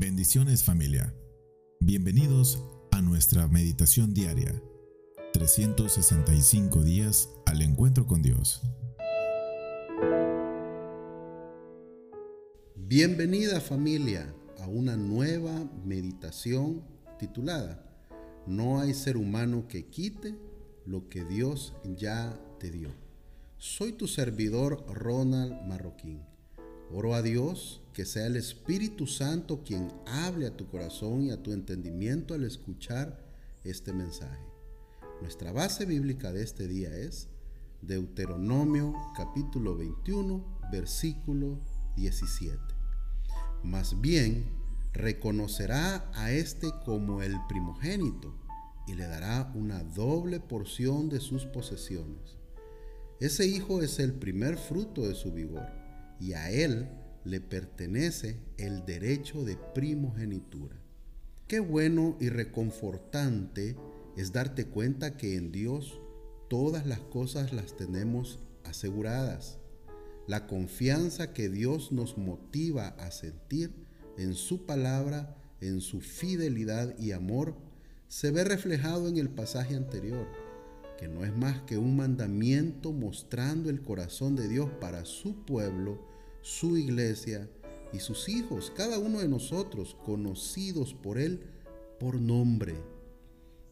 Bendiciones familia. Bienvenidos a nuestra meditación diaria. 365 días al encuentro con Dios. Bienvenida familia a una nueva meditación titulada No hay ser humano que quite lo que Dios ya te dio. Soy tu servidor Ronald Marroquín. Oro a Dios que sea el Espíritu Santo quien hable a tu corazón y a tu entendimiento al escuchar este mensaje. Nuestra base bíblica de este día es Deuteronomio capítulo 21 versículo 17. Más bien, reconocerá a éste como el primogénito y le dará una doble porción de sus posesiones. Ese hijo es el primer fruto de su vigor y a él le pertenece el derecho de primogenitura. Qué bueno y reconfortante es darte cuenta que en Dios todas las cosas las tenemos aseguradas. La confianza que Dios nos motiva a sentir en su palabra, en su fidelidad y amor, se ve reflejado en el pasaje anterior, que no es más que un mandamiento mostrando el corazón de Dios para su pueblo su iglesia y sus hijos, cada uno de nosotros, conocidos por Él por nombre.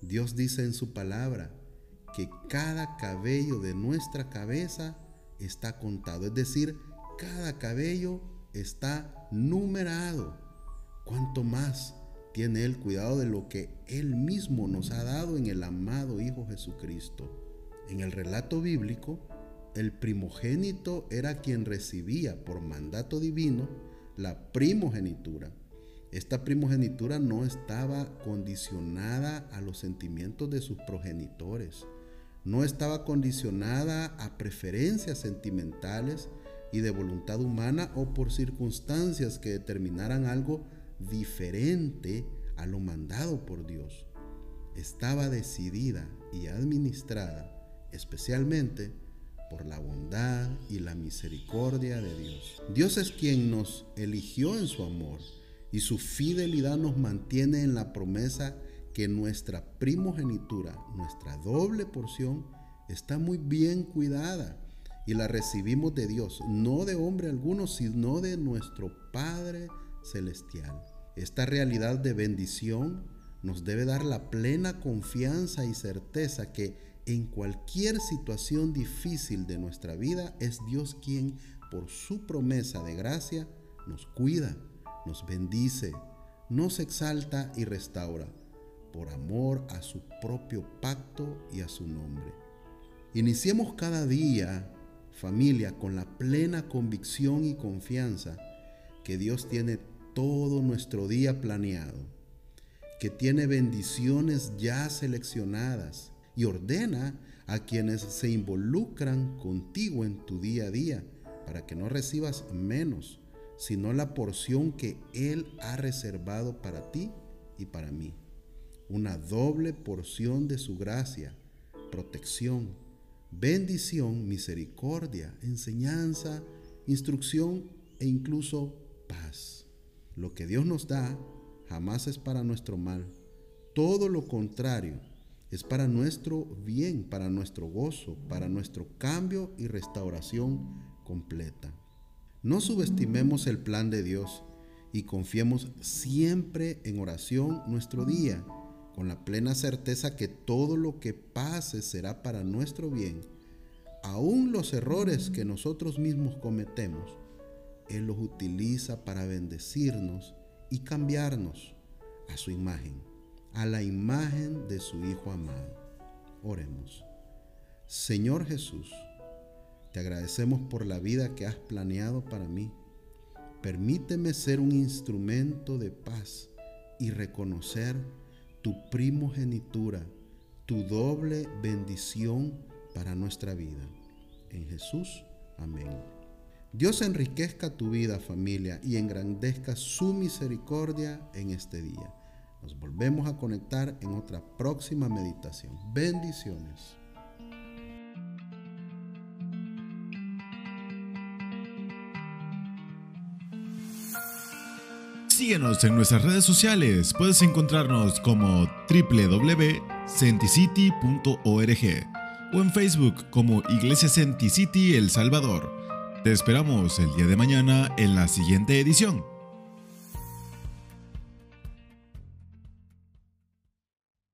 Dios dice en su palabra que cada cabello de nuestra cabeza está contado, es decir, cada cabello está numerado. Cuanto más tiene Él cuidado de lo que Él mismo nos ha dado en el amado Hijo Jesucristo. En el relato bíblico, el primogénito era quien recibía por mandato divino la primogenitura. Esta primogenitura no estaba condicionada a los sentimientos de sus progenitores, no estaba condicionada a preferencias sentimentales y de voluntad humana o por circunstancias que determinaran algo diferente a lo mandado por Dios. Estaba decidida y administrada especialmente por la bondad y la misericordia de Dios. Dios es quien nos eligió en su amor y su fidelidad nos mantiene en la promesa que nuestra primogenitura, nuestra doble porción, está muy bien cuidada y la recibimos de Dios, no de hombre alguno, sino de nuestro Padre Celestial. Esta realidad de bendición nos debe dar la plena confianza y certeza que en cualquier situación difícil de nuestra vida, es Dios quien, por su promesa de gracia, nos cuida, nos bendice, nos exalta y restaura, por amor a su propio pacto y a su nombre. Iniciemos cada día, familia, con la plena convicción y confianza que Dios tiene todo nuestro día planeado, que tiene bendiciones ya seleccionadas, y ordena a quienes se involucran contigo en tu día a día para que no recibas menos, sino la porción que Él ha reservado para ti y para mí. Una doble porción de su gracia, protección, bendición, misericordia, enseñanza, instrucción e incluso paz. Lo que Dios nos da jamás es para nuestro mal. Todo lo contrario, es para nuestro bien, para nuestro gozo, para nuestro cambio y restauración completa. No subestimemos el plan de Dios y confiemos siempre en oración nuestro día, con la plena certeza que todo lo que pase será para nuestro bien. Aún los errores que nosotros mismos cometemos, Él los utiliza para bendecirnos y cambiarnos a su imagen a la imagen de su Hijo amado. Oremos. Señor Jesús, te agradecemos por la vida que has planeado para mí. Permíteme ser un instrumento de paz y reconocer tu primogenitura, tu doble bendición para nuestra vida. En Jesús, amén. Dios enriquezca tu vida, familia, y engrandezca su misericordia en este día. Nos volvemos a conectar en otra próxima meditación. Bendiciones. Síguenos en nuestras redes sociales. Puedes encontrarnos como www.centicity.org o en Facebook como Iglesia Centicity El Salvador. Te esperamos el día de mañana en la siguiente edición.